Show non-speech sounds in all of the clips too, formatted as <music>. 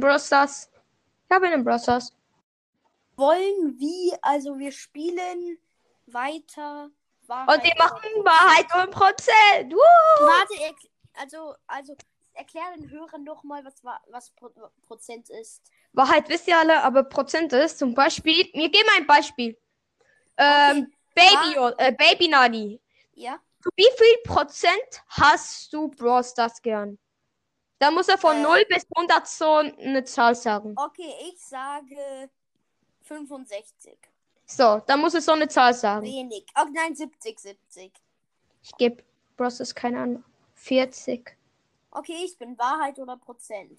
Brawl Stars. Ich habe einen Brawl Stars. Wollen wie, also wir spielen weiter. Wahrheit Und wir machen Wahrheit und Prozent. Woo! Warte, also, also erklär den Hörern doch mal, was, wa- was Pro Prozent ist. Wahrheit wisst ihr alle, aber Prozent ist zum Beispiel. Wir geben ein Beispiel. Ähm, Baby, äh, Baby Nani. Ja? Wie viel Prozent hast du Brawl Stars gern? Da muss er von Äh. 0 bis 100 so eine Zahl sagen. Okay, ich sage 65. So, da muss er so eine Zahl sagen. Wenig. Oh nein, 70, 70. Ich gebe Brawl Stars keine Ahnung. 40. Okay, ich bin Wahrheit oder Prozent.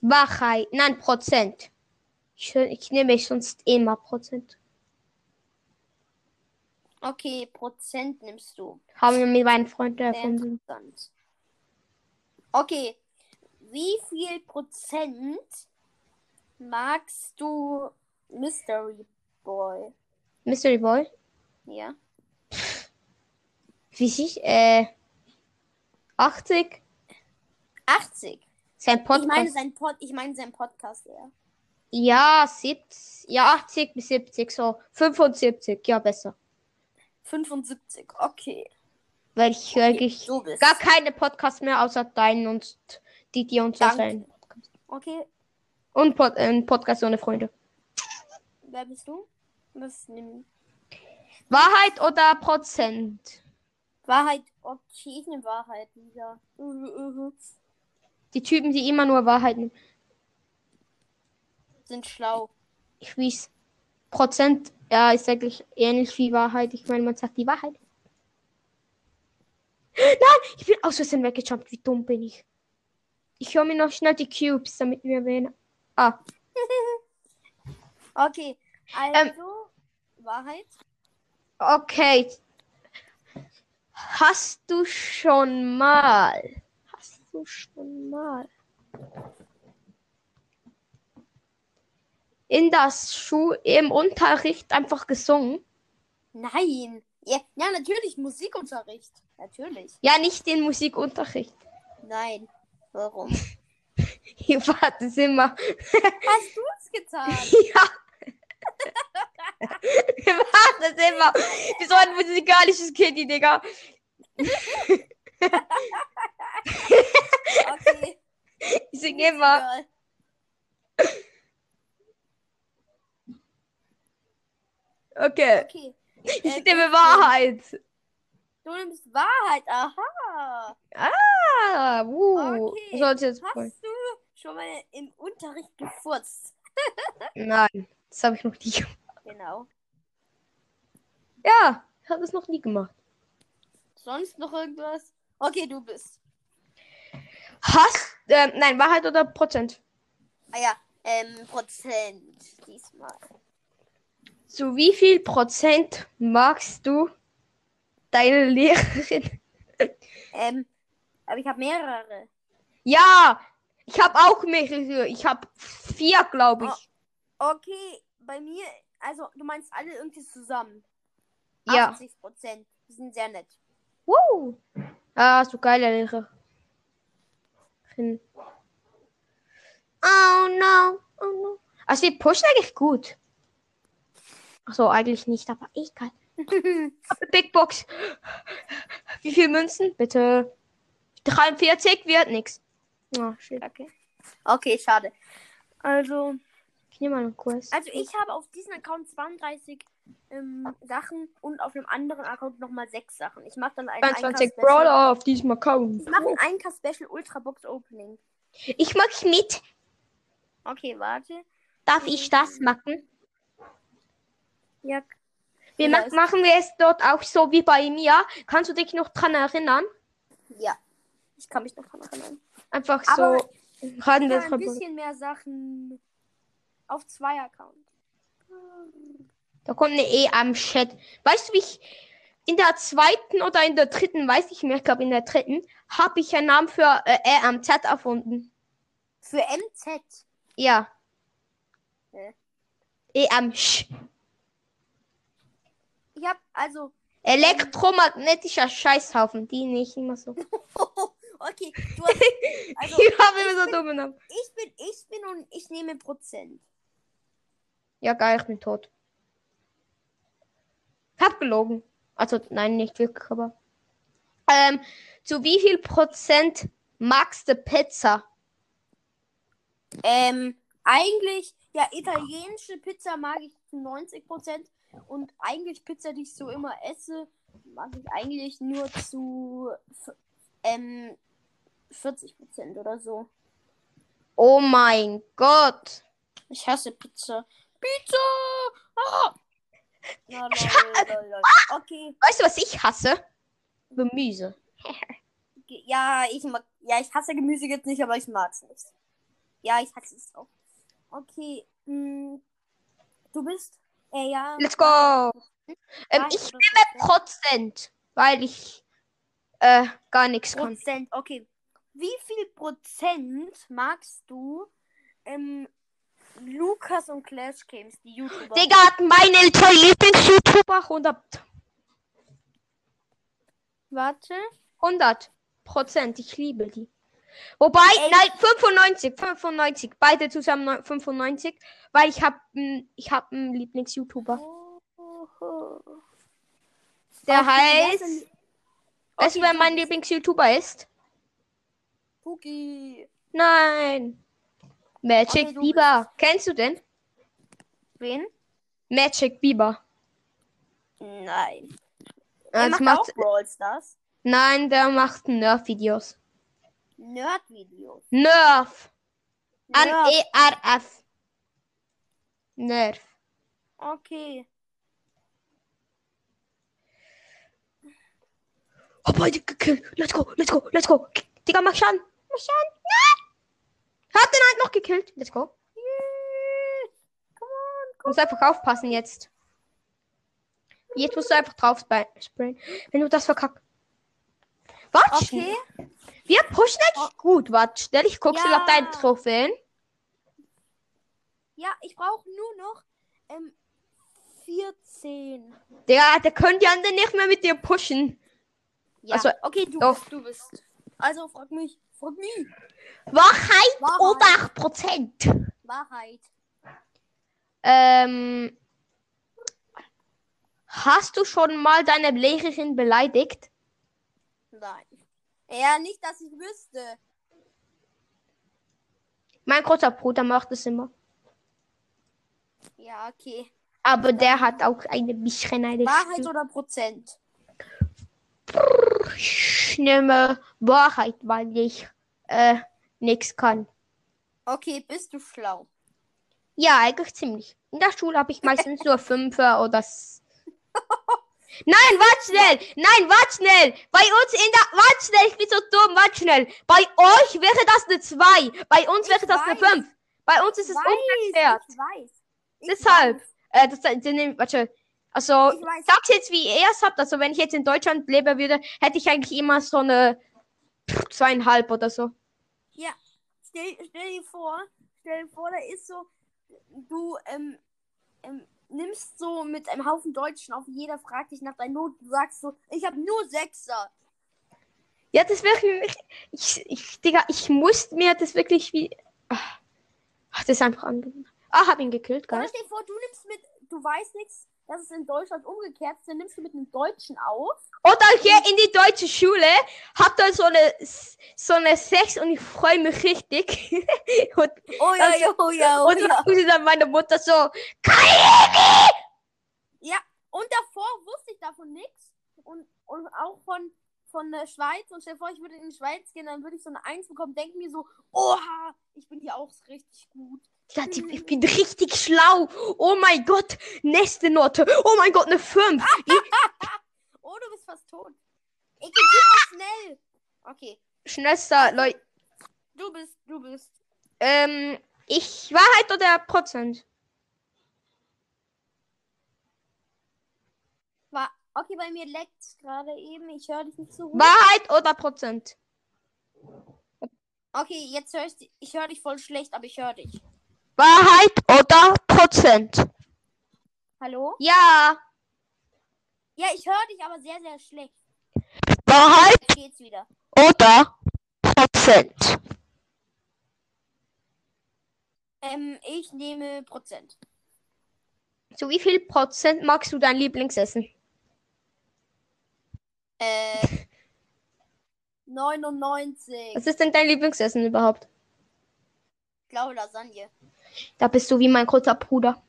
Wahrheit. Nein, Prozent. Ich, ich nehme sonst immer Prozent. Okay, Prozent nimmst du. Haben wir mit meinen Freunden erfunden. interessant. Okay, wie viel Prozent magst du Mystery Boy? Mystery Boy. Ja? Wie ich? Äh. 80. 80. Sein Ich Podcast. meine sein Pod, ich meine sein Podcast, ja. Ja, 70. Ja, 80 bis 70. So. 75. Ja, besser. 75. Okay. Weil ich höre eigentlich Du bist. gar keine Podcasts mehr außer deinen und die, die uns so sein. Okay, Und Pod, äh, ein Podcast ohne Freunde. wer bist du? Was nimm Wahrheit oder Prozent? Wahrheit. Okay, ich nehme Wahrheit wieder. Die Typen, die immer nur Wahrheiten. Sind schlau. Ich weiß. Prozent, ja, ist eigentlich ähnlich wie Wahrheit. Ich meine, man sagt die Wahrheit. Nein, ich bin aus Versehen weggejumpt. Wie dumm bin ich? Ich höre mir noch schnell die Cubes, damit wir wählen. Ah, <laughs> Okay, also Ähm. Wahrheit. okay. Hast du schon mal? Hast du schon mal? In das Schuh im Unterricht einfach gesungen? Nein. Ja, ja, natürlich Musikunterricht. Natürlich. Ja, nicht den Musikunterricht. Nein. Warum? <laughs> Hier warte immer. Hast du <laughs> <laughs> es getan? Ja. Warte immer. Wie so ein musikalisches Kind, Digga. Okay. Ich singe immer. Okay. Okay. Ich Ähm, nehme Wahrheit. Du nimmst Wahrheit. Aha. Ah, uh. Okay. Sollte jetzt. Hast du schon mal im Unterricht gefurzt? <laughs> Nein, das habe ich noch nie gemacht. Genau. Ja, ich habe es noch nie gemacht. Sonst noch irgendwas? Okay, du bist. Hast, ähm, nein, Wahrheit oder Prozent? Ah ja, ähm, Prozent diesmal. Zu wie viel Prozent magst du deine Lehrerin? Ähm, aber ich habe mehrere. Ja, ich habe auch mehrere. Ich habe vier, glaube ich. Okay, bei mir, also du meinst alle irgendwie zusammen. Ja. 80 Prozent. Die sind sehr nett. Woo. Ah, so geile Lehrerin. Oh no, oh no. Also wir pushen eigentlich gut. Achso, eigentlich nicht, aber egal. <laughs> Big Box. Wie viel Münzen? Bitte. 43 wird nix. Oh, shit. okay. Okay, schade. Also, Ich nehme mal einen Kurs. also ich habe auf diesem Account 32 ähm, Sachen und auf einem anderen Account nochmal 6 Sachen. Ich mache dann ein 22 1K Brawler auf diesem Account. Ich mache ein 1K Special Ultra Box Opening. Ich mag mit. Okay, warte. Darf ich das machen? Ja, Wir ma- machen wir es dort auch so wie bei mir. Kannst du dich noch dran erinnern? ja. Ich kann mich noch dran erinnern. Einfach Aber so. Ja, ein drüber. bisschen mehr Sachen auf zwei Accounts. Da kommt eine E am Chat. Weißt du, wie ich in der zweiten oder in der dritten, weiß ich mehr, ich glaube in der dritten, habe ich einen Namen für äh, E am Z erfunden. Für MZ. Ja. Hä? E am Sch. Ich habe also. Elektromagnetischer Scheißhaufen. Die nicht immer so. <laughs> Okay, du hast, <laughs> also ich habe immer so bin- dumme Namen. ich bin, ich bin und ich nehme Prozent. Ja, geil, ich bin tot. Ich hab gelogen. Also, nein, nicht wirklich, aber. Ähm, zu wie viel Prozent magst du Pizza? Ähm, eigentlich, ja, italienische Pizza mag ich zu 90% und eigentlich Pizza, die ich so immer esse, mag ich eigentlich nur zu ähm, 40% oder so. Oh mein Gott. Ich hasse Pizza. Pizza! Ah! Ja, lol, lol, lol. Okay, Weißt du, was ich hasse? Gemüse. ge- ja, ich mag, ja, ich hasse Gemüse jetzt nicht, aber ich mag's nicht. Ja, ich hasse es auch. Okay, mh, du bist, äh, ja. Let's go. Ähm, ich nehme Prozent? Weil ich äh, gar nichts kann. Prozent, okay. Wie viel Prozent magst du ähm, Lukas und Clash Games, die YouTuber? Digga, meine zwei Lieblings-YouTuber 100. Warte. 100 Prozent. Ich liebe die. Wobei, Echt? nein, 95, 95. Beide zusammen neun- 95, weil ich habe ich hab einen Lieblings-YouTuber. Oh, Der Okay, heißt, sind- weißt du, Okay, wer mein bist- Lieblings-YouTuber ist? Cookie. Nein. Magic Okay, Bieber. Kennst du den? Wen? Magic Bieber. Nein. Er Er macht, macht, auch Brawl Stars. nein, der macht Nerf-Videos. Nerd-Videos. Nerf. E Nerd. N-E-R-F. Nerf. Okay. Oh, beide gekillt. Let's go, let's go, let's go. Digga, mach Schaden. Mach Schaden. Nein. Hat den halt noch gekillt. Let's go. Yeah. Come on, Muss einfach aufpassen jetzt. Jetzt musst du einfach drauf sprayen. Wenn du das verkackst. Warte. Okay. Wir pushen eigentlich gut. Warte, schnell. Ich guck Ja. auf deine Trophäen. Ja, ich brauche nur noch ähm, 14. Der, der könnte ja dann nicht mehr mit dir pushen. Ja. Also, okay, du bist, du bist. Also frag mich. Frag mich. Wahrheit, Wahrheit. oder 8%. Wahrheit. Ähm. Hast du schon mal deine Lehrerin beleidigt? Nein. Ja, nicht, dass ich wüsste. Mein großer Bruder macht es immer. Ja, okay. Aber der hat auch eine bisschen eine Wahrheit Stimme. oder Prozent? Ich nehme Wahrheit, weil ich äh, nichts kann. Okay, bist du schlau? Ja, eigentlich ziemlich. In der Schule habe ich meistens nur <laughs> Fünfer oder. <laughs> Nein, warte schnell! Nein, warte schnell! Bei uns in der. Warte schnell, ich bin so dumm, warte schnell! Bei euch wäre das eine 2. Bei uns wäre das eine weiß. 5. Bei uns ist es umgekehrt. Ich weiß. Ich Deshalb. Weiß. Äh, das, das, warte. Also, Ich sag's jetzt, wie ihr es habt. Also, wenn ich jetzt in Deutschland leben würde, hätte ich eigentlich immer so eine zweieinhalb oder so. Ja, stell, stell dir vor, stell dir vor, da ist so, du ähm, ähm, nimmst so mit einem Haufen Deutschen auf, jeder fragt dich nach deinen Noten, du sagst so, ich habe nur Sechser. Ja, das mich. Ich, ich, Digga, ich muss mir das wirklich wie. Ach, das ist einfach angenehm. Ah, hab ihn gekillt, geil. stell dir vor, du nimmst mit, du weißt nichts, dass es in Deutschland umgekehrt ist, dann nimmst du mit einem Deutschen auf. Oder hier in die deutsche Schule habt ihr so eine so eine 6 und ich freue mich richtig. <laughs> und Oh ja, Also- oh ja, oh und ja. dann ruft dann meine Mutter so, Kai! Ja, und davor wusste ich davon nichts. Und, und auch von, von der Schweiz. Und stell dir vor, ich würde in die Schweiz gehen, dann würde ich so eine Eins bekommen, denke mir so, oha, ich bin hier auch richtig gut. Ich bin richtig schlau. Oh mein Gott, nächste Note. Oh mein Gott, eine 5. <laughs> Oh, du bist fast tot. Ich bin super schnell. Okay, Schnellster, Leute. du bist, du bist. Ähm, ich Wahrheit oder Prozent? War, okay, bei mir leckt gerade eben. Ich höre dich nicht so gut. Wahrheit oder Prozent? Okay, jetzt höre ich dich. Ich höre dich voll schlecht, aber ich höre dich. Wahrheit oder Prozent? Hallo? Ja. Ja, ich höre dich aber sehr, sehr schlecht. Wahrheit Jetzt geht's wieder. oder Prozent. Ähm, ich nehme Prozent. Zu wie viel Prozent magst du dein Lieblingsessen? Äh, <laughs> 99. Was ist denn dein Lieblingsessen überhaupt? Ich glaube Lasagne. Da bist du wie mein großer Bruder.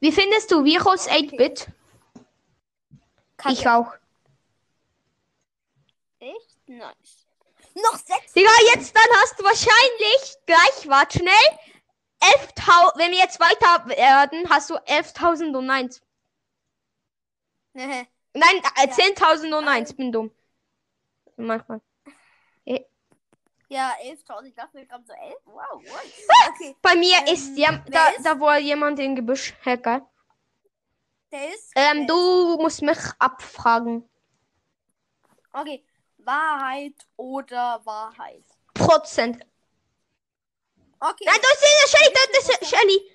Wie findest du Virus 8-Bit? Ich auch. Echt? Nice. Noch sechs. Digga, jetzt dann hast du wahrscheinlich gleich, warte schnell. 11.000, wenn wir jetzt weiter werden, hast du 11.001. <laughs> Nein, äh, 10.001, bin dumm. Manchmal. Ja, 11.000. Ich dachte, wir kommen so 11. Wow, wow. <laughs> Okay. Bei mir Ähm, ist ja, da, ist? da war jemand im Gebüsch. Hacker. Der ist. Ähm, du musst mich abfragen. Okay. Wahrheit oder Wahrheit? Prozent. Okay. Nein, das ist Shelly, das ist Shelly.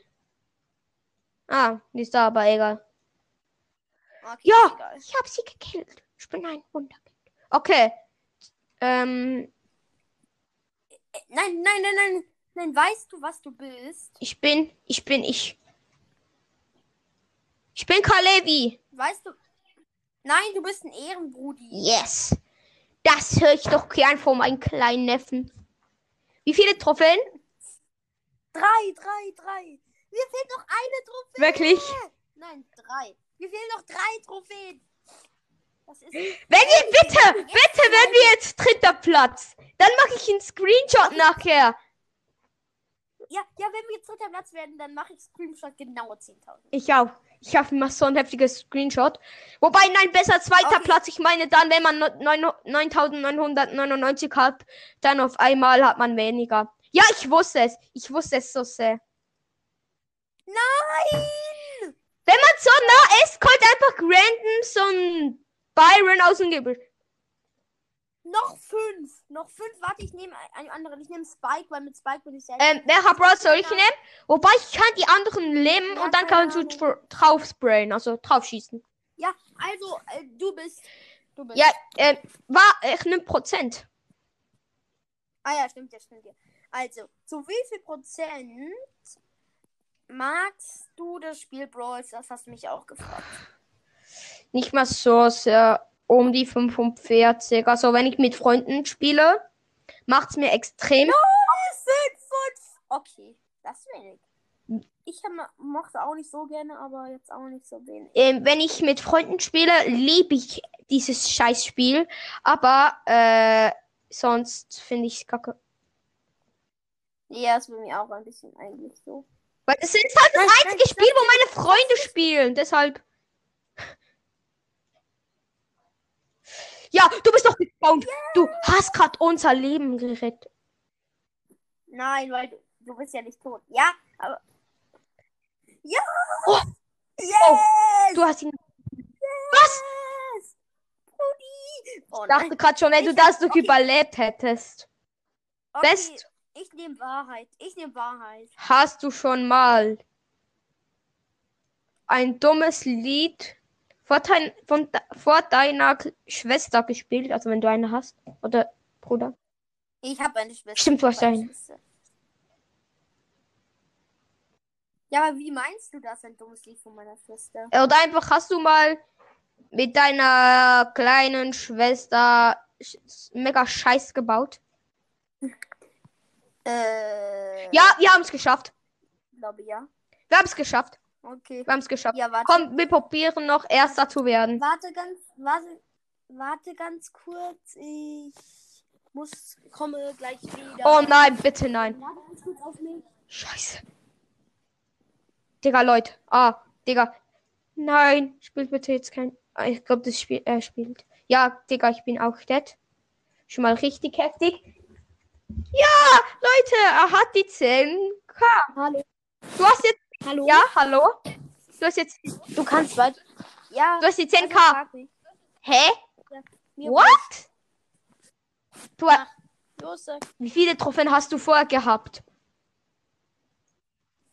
Ah, die ist da, aber egal. okay Ja. Egal. Ich habe sie gekillt. Ich bin ein Wunderkind. Okay. Ähm, Äh, Nein, nein, nein, nein. Nein, weißt du, was du bist? ich bin, ich bin ich. Ich bin Kalevi. Weißt du. Nein, du bist ein Ehrenbrudi. Yes. Das höre ich doch gern von meinem kleinen Neffen. Wie viele Trophäen? Drei, drei, drei. Mir fehlt noch eine Trophäe. Wirklich? Nein, drei. Mir fehlen noch drei Trophäen. Das ist. Wenn ihr bitte, bitte, wenn wir jetzt dritter Platz, dann mache ich einen Screenshot nachher. Ja, ja, wenn wir jetzt dritter Platz werden, dann mache ich Screenshot genau 10.000. Ich auch. Ich habe immer so ein heftiges Screenshot. Wobei, nein, besser zweiter Okay. Platz. Ich meine dann, wenn man neun- 9999 hat, dann auf einmal hat man weniger. Ja, ich wusste es. Ich wusste es so sehr. Nein! Wenn man so nah ist, kommt einfach random so ein Byron aus dem Gebüsch. Noch fünf. Noch fünf. Warte, ich nehme einen anderen. Ich nehme Spike, weil mit Spike bin ich sehr. Ähm, wer hat Brawl soll ich nehmen? Wobei ich kann die anderen lähmen Ja, und dann kannst du dr- drauf sprayen, also drauf schießen. Ja, also, äh, du bist. Du bist. Ja, ähm, war, ich nehme Prozent. Ah ja, stimmt ja, stimmt ja. Also, zu wie viel Prozent magst du das Spiel Brawl? Das hast du mich auch gefragt. Nicht mal so sehr um die 45. Also wenn ich mit Freunden spiele, macht's mir extrem. Fünf. Okay, das ist wenig. Ich hab- mochte auch nicht so gerne, aber jetzt auch nicht so wenig. Ähm, wenn ich mit Freunden spiele, liebe ich dieses Scheißspiel. Aber äh, sonst finde ich es kacke. Ja, ist bei mir auch ein bisschen eigentlich so. Weil es ist halt das einzige Spiel, wo meine Freunde spielen. Deshalb. Ja, du bist doch gespawnt. Du hast gerade unser Leben gerettet. Nein, weil du, du bist ja nicht tot. Ja, aber. Ja! Oh. Yes! Du hast ihn. Was? Yes! Brudi! Oh Ich dachte gerade schon, wenn du das noch okay. überlebt hättest. Okay, Best Ich nehme Wahrheit. Ich nehme Wahrheit. hast du schon mal ein dummes Lied vor, dein, von, vor deiner Schwester gespielt? Also wenn du eine hast. Oder Bruder. Ich habe eine Schwester. Stimmt, du hast eine. Ja, aber wie meinst du das, ein dummes Lied von meiner Schwester? Oder einfach hast du mal mit deiner kleinen Schwester sch- mega Scheiß gebaut? Äh. Ja, wir haben es geschafft. Glaube ja. Wir haben es geschafft. Okay. Wir haben es geschafft. Ja. Komm, wir probieren noch Erster zu werden. Warte ganz, warte, warte ganz kurz. Ich muss, komme gleich wieder. Oh nein, bitte nein. Warte ganz kurz auf mich. Scheiße. Digga, Leute. Ah, Digga. Nein, spielt bitte jetzt kein. Ah, Ich glaube, das Spiel er spielt. Ja, Digga, ich bin auch dead. Schon mal richtig heftig. Ja, Leute, er hat die 10k. Hallo. Du hast jetzt. Hallo? Ja, hallo? Du hast jetzt. Du kannst weiter. Ja. Du hast die also 10k. frag mich. Hä? Mir What? Du, Ja. Los, sag. wie viele Trophäen hast du vorher gehabt?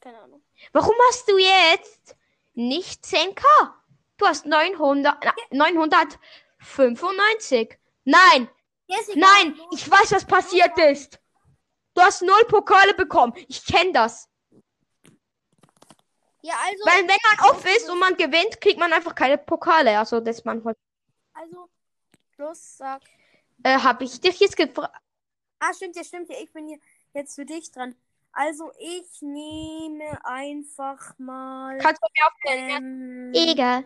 Keine Ahnung. Warum hast du jetzt nicht 10k? Du hast 900, na, 995. Nein, Ja, nein, ich weiß, was passiert ist. Du hast null Pokale bekommen. Ich kenne das. Ja, also. Weil wenn man off ist und man gewinnt, kriegt man einfach keine Pokale. Also das man halt. Also. Los, sag. Äh, habe ich dich jetzt gefragt? Ah, stimmt ja, stimmt ja. Ich bin hier jetzt für dich dran. Also, ich nehme einfach mal. Kannst du mir aufstellen? Ähm, Egal.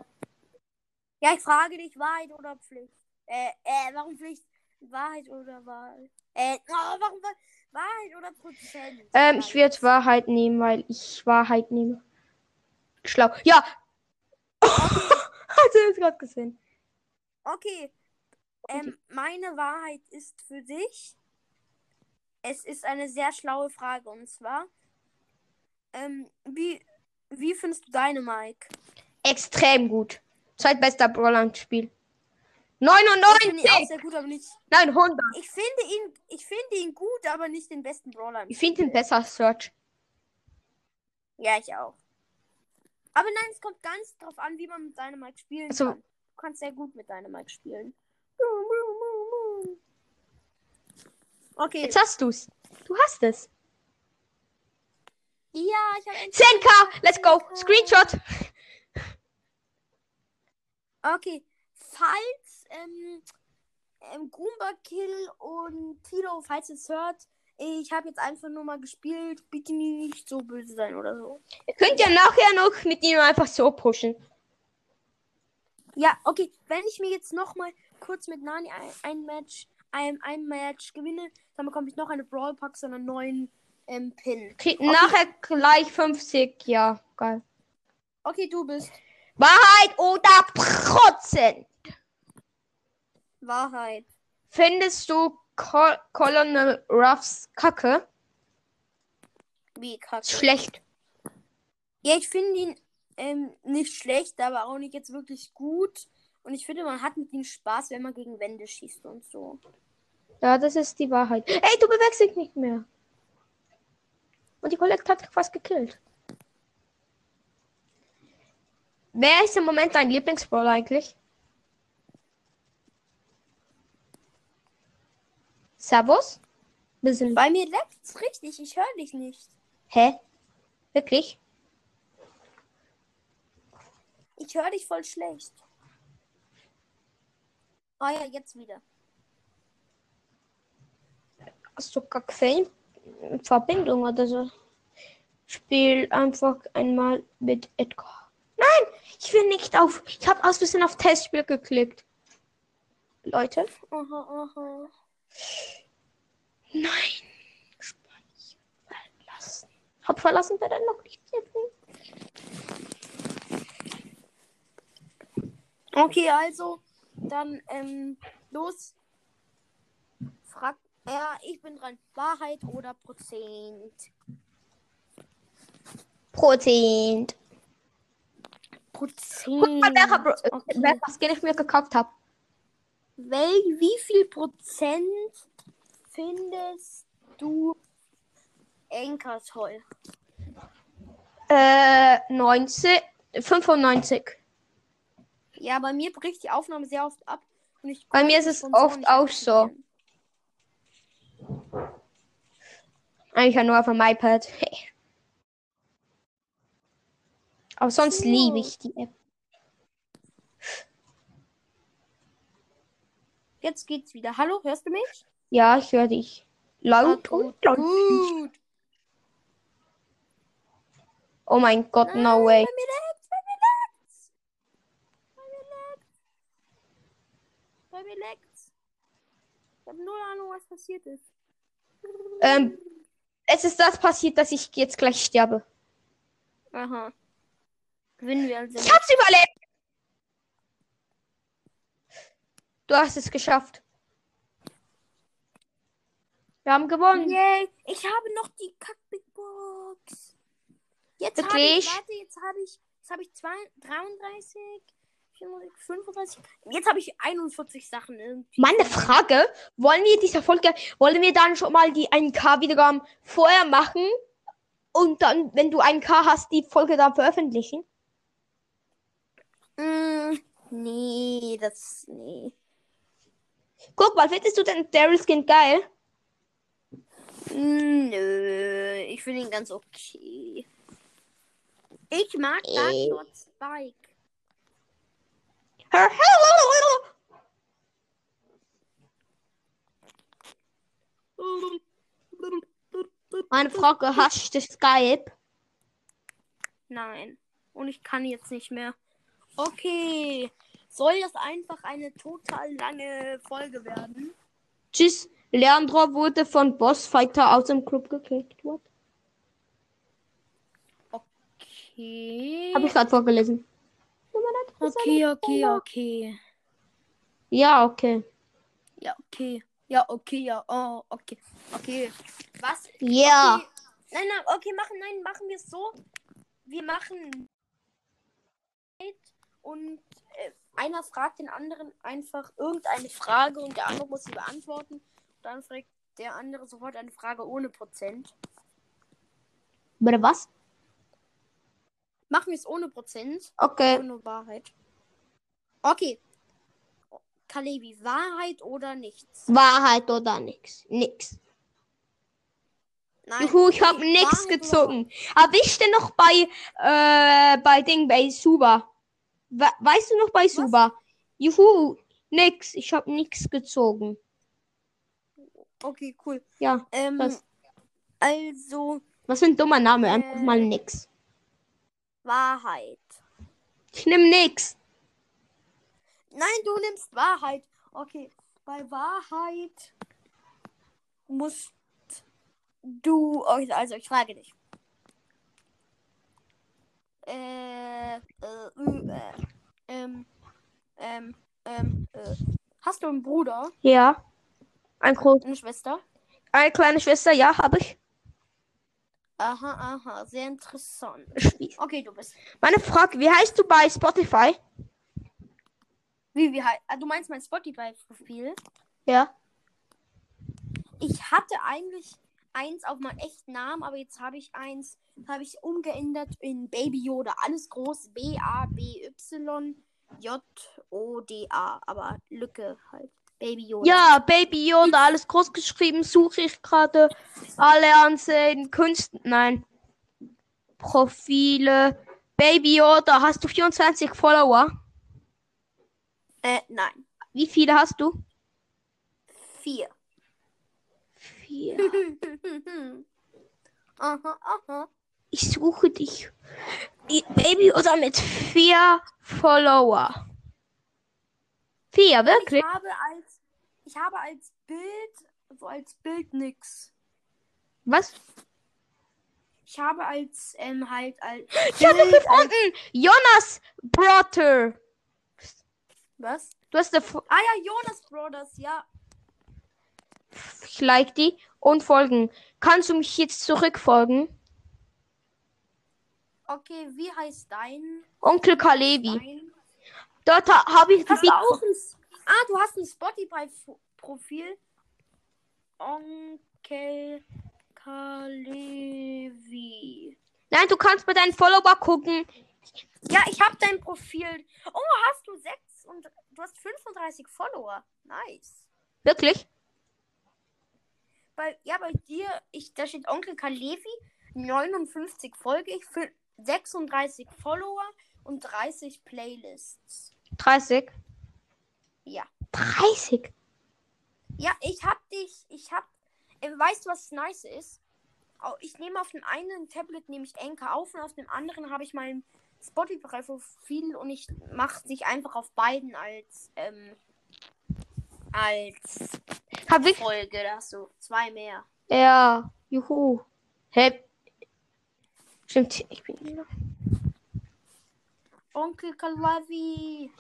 ja, ich frage dich, Wahrheit oder Pflicht? Äh, äh, warum Pflicht? Wahrheit oder Wahl? Äh, oh, warum Wahl? Wahrheit oder Prozent? Ähm, ich werde Wahrheit nehmen, weil ich Wahrheit nehme. Schlau. Ja. <laughs> Hast du das gerade gesehen? Okay. Ähm, meine Wahrheit ist für dich. Es ist eine sehr schlaue Frage und zwar, ähm, wie, wie findest du deine Mike? Extrem gut. Zweitbester Brawler-Spiel. Ich finde ihn auch 99! sehr gut, aber nicht. Nein, 100. Ich finde ihn, ich finde ihn gut, aber nicht den besten Brawler. im Ich finde ihn besser, Search. Ja, ich auch. Aber nein, es kommt ganz drauf an, wie man mit Dynamite spielen Also- kann. Du kannst sehr gut mit Dynamite spielen. Okay. Jetzt hast du's. Du hast es. Ja, ich habe 10k! Let's go! Screenshot! Okay. Falls ähm, ähm, Goomba Kill und Tilo, falls ihr es hört, ich habe jetzt einfach nur mal gespielt. Bitte nicht so böse sein oder so. Ihr könnt ja nachher noch mit ihm einfach so pushen. Ja, okay. Wenn ich mir jetzt noch mal kurz mit Nani ein, ein Match, ein, ein Match gewinne, dann bekomme ich noch eine Brawl Pack, so einen neuen ähm, Pin. Kriegt nachher gleich 50. Ja, geil. Okay, du bist Wahrheit oder Prozent? Wahrheit. Findest du Col Colonel Ruffs Kacke? Wie kacke. Schlecht. Ja, ich finde ihn ähm, nicht schlecht, aber auch nicht jetzt wirklich gut. Und ich finde, man hat mit ihm Spaß, wenn man gegen Wände schießt und so. Ja, das ist die Wahrheit. Ey, du bewegst dich nicht mehr. Und die Colette hat fast gekillt. Wer ist im Moment dein Lieblingsbrawler eigentlich? Servus? Bisschen. Bei mir leckt's richtig, ich höre dich nicht. Hä? Wirklich? Ich höre dich voll schlecht. Ah ja, jetzt wieder. Hast du gar keine Verbindung oder so? Spiel einfach einmal mit Edgar. Nein, ich will nicht auf. Ich habe aus Versehen auf Testspiel geklickt. Leute. Aha, aha. Nein. Speicher verlassen. Hab verlassen wir dann noch nicht. Okay, also, dann, ähm, los. Frag. Ja, ich bin dran. Wahrheit oder Prozent? Prozent. Prozent. Guck mal, welcher Bro okay. welcher Skin ich mir gekauft habe. Wel wie viel Prozent findest du Enker toll? Äh, 90, 95. Ja, bei mir bricht die Aufnahme sehr oft ab. Bei mir ist es oft auch so. Eigentlich nur auf dem iPad. Hey. <laughs> Aber sonst So. liebe ich die App. Jetzt geht's wieder. Hallo, hörst du mich? Ja, ich höre dich. Laut Ah, und laut. gut. Oh mein Gott, Nein, no way. Bei mir leckt's, bei mir leckt's. Bei mir leckt's. Bei mir leckt's. Ich habe null Ahnung, was passiert ist. Ähm, es ist das passiert, dass ich jetzt gleich sterbe. Aha. Gewinnen wir also. Ich hab's überlebt. Du hast es geschafft. Wir haben gewonnen. Yay. Ich habe noch die Kack Big Box. Jetzt habe ich, warte, jetzt habe ich, jetzt habe ich zwei, 33, 34, 35. Jetzt habe ich 41 Sachen irgendwie. Meine Frage, wollen wir dieser Folge, wollen wir dann schon mal die 1K Wiedergaben vorher machen und dann, wenn du 1K hast, die Folge dann veröffentlichen? Mm, nee, das, nee. Guck mal, findest du den Daryl Skin geil? Nö, ich finde ihn ganz okay. Ich mag Dark. Lord Spike. Meine Frage, hast du Skype? Nein. Und ich kann jetzt nicht mehr. Okay. Soll das einfach eine total lange Folge werden? Tschüss. Leandro wurde von Bossfighter aus dem Club gekickt. What? Okay. Habe ich gerade vorgelesen. Okay, okay, okay. Ja, okay. Ja, okay. Ja, okay, ja. Oh, okay. Okay. Was? Ja. Okay. Nein, nein, okay, machen, nein, machen wir es so. Wir machen und äh, einer fragt den anderen einfach irgendeine Frage und der andere muss sie beantworten. Dann fragt der andere sofort eine Frage ohne Prozent. Bitte was? Machen wir es ohne Prozent. Okay. Ohne Wahrheit. Okay. Kalevi, Wahrheit oder nichts? Wahrheit oder nix? Nix. Nein. Juhu, ich habe oder gezogen. Aber ich stehe noch bei, äh, bei Ding, bei Suba. We weißt du noch bei Suba? Juhu, nix. Ich habe nix gezogen. Okay, cool. Ja, Ähm, das- also was für ein dummer Name. Äh. Einfach mal nix. Wahrheit. Ich nehm nix. Nein, du nimmst Wahrheit. Okay, bei Wahrheit musst du. Also, ich frage dich. Äh, äh, äh, ähm, ähm, ähm, äh. Hast du einen Bruder, Ja. Ein groß, eine Schwester? eine kleine Schwester, ja, habe ich. Aha, aha, sehr interessant. Okay, du bist. Meine Frage, wie heißt du bei Spotify? Wie, wie heißt. Du meinst mein Spotify-Profil? Ja. Ich hatte eigentlich eins auf meinen echten Namen, aber jetzt habe ich eins, habe ich umgeändert in Baby Yoda. Alles groß. B-A-B-Y-J-O-D-A. Aber Lücke halt. Baby Yoda. Ja, Baby Yoda, alles groß geschrieben, suche ich gerade alle ansehen, Künsten, nein. Profile. Baby Yoda, hast du 24 Follower? Äh, nein. Wie viele hast du? Vier. Vier. <laughs> aha, aha. Ich suche dich. Baby Yoda mit vier Follower. Vier, wirklich? Ich habe als, ich habe als Bild, so als Bild nix. Was? Ich habe als, ähm, halt als. Ich habe als- unten. Jonas Brother. Was? Du hast eine Fo Ah ja, Jonas Brothers, ja. Ich like die und folgen. Kannst du mich jetzt zurückfolgen? Okay, wie heißt dein? Onkel Kalevi. dein? Dort ha habe ich Hast die du auch ein. Ah, du hast ein Spotify-Profil. Onkel Kalevi. Nein, du kannst bei deinen Follower gucken. Ja, ich habe dein Profil. Oh, hast du sechs und du hast 35 Follower. Nice. Wirklich? Bei, ja, bei dir, ich, da steht Onkel Kalevi, 59 Folge, ich für 36 Follower und 30 Playlists. 30. Ja. 30. Ja, ich hab dich, ich hab, äh, weißt du, was nice ist? Ich nehme auf dem einen Tablet nehme ich Anchor auf und auf dem anderen habe ich mein Spotify-Profil und ich mache dich einfach auf beiden als, ähm, als Hab ich? Folge, da hast du zwei mehr. Ja. Juhu. Hä? Stimmt, ich bin. Onkel Kalavi.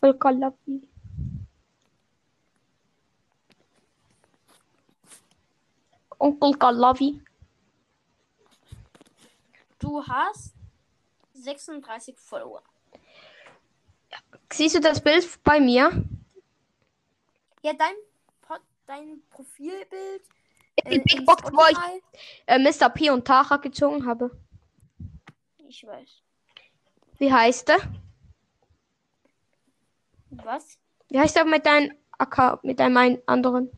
Voll Kalavi. Onkel Kalavi. Du hast 36 Follower. Siehst du das Bild bei mir? Ja, dein, dein Profilbild. Die äh, Big in Box, wo ich äh, Mr. P und Tara gezogen habe. Ich weiß. Wie heißt der? Was? Wie heißt der mit deinem Account, mit deinem ein- anderen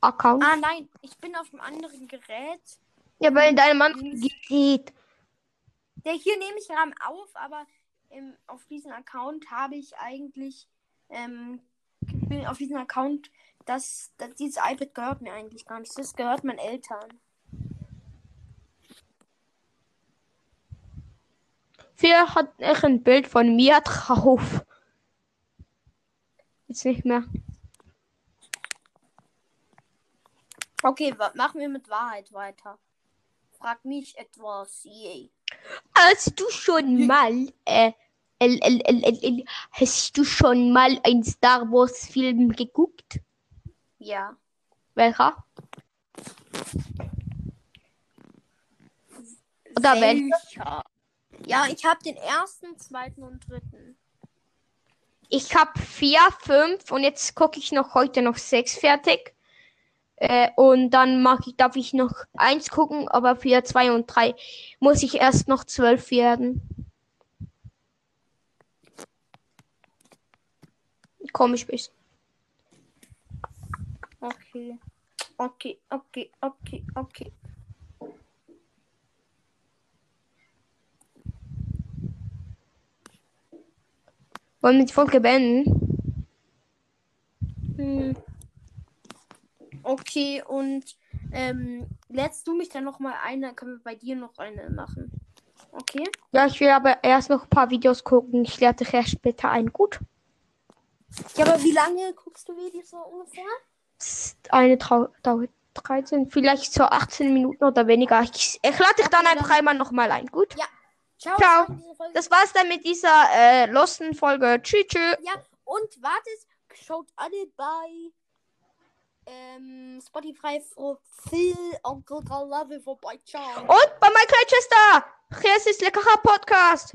Account? Ah, nein, ich bin auf einem anderen Gerät. Ja, weil in deinem anderen Gerät. Der hier nehme ich gerade auf, aber ähm, auf diesem Account habe ich eigentlich ähm, bin auf diesem Account, dass, dass dieses iPad gehört mir eigentlich gar nicht. Das gehört meinen Eltern. Wer hat echt ein Bild von mir drauf? Jetzt nicht mehr. Okay, machen wir mit Wahrheit weiter. Frag mich etwas. Yay. Hast du schon mal, äh, L, L, hast du schon mal einen Star Wars Film geguckt? Ja. Welcher? Oder welcher? Welcher? Ja, ich habe den ersten, zweiten und dritten. Ich habe vier, fünf und jetzt gucke ich noch heute noch sechs fertig. Äh, und dann mag ich, darf ich noch eins gucken, aber für zwei und drei muss ich erst noch zwölf werden. Komisch bist. Okay. Okay, okay, okay, okay. Wollen wir die Folge beenden? Hm. Okay, und ähm, lädst du mich dann noch mal ein, dann können wir bei dir noch eine machen. Okay? Ja, ich will aber erst noch ein paar Videos gucken. Ich lade dich erst später ein. Gut. Ja, aber wie lange guckst du Videos so ungefähr? Psst, Eine Trau dauert 13, vielleicht so 18 Minuten oder weniger. Ich, ich lade dich dann einfach einmal nochmal ein. Gut. Ja. Ciao. Ciao. Das war's dann mit dieser äh, losten Folge. Tschüss, tschüss. Ja, und wartet, schaut alle bei ähm, Spotify Good Love vorbei. Ciao. Und bei Minecraft Chester. Hier ist leckerer Podcast.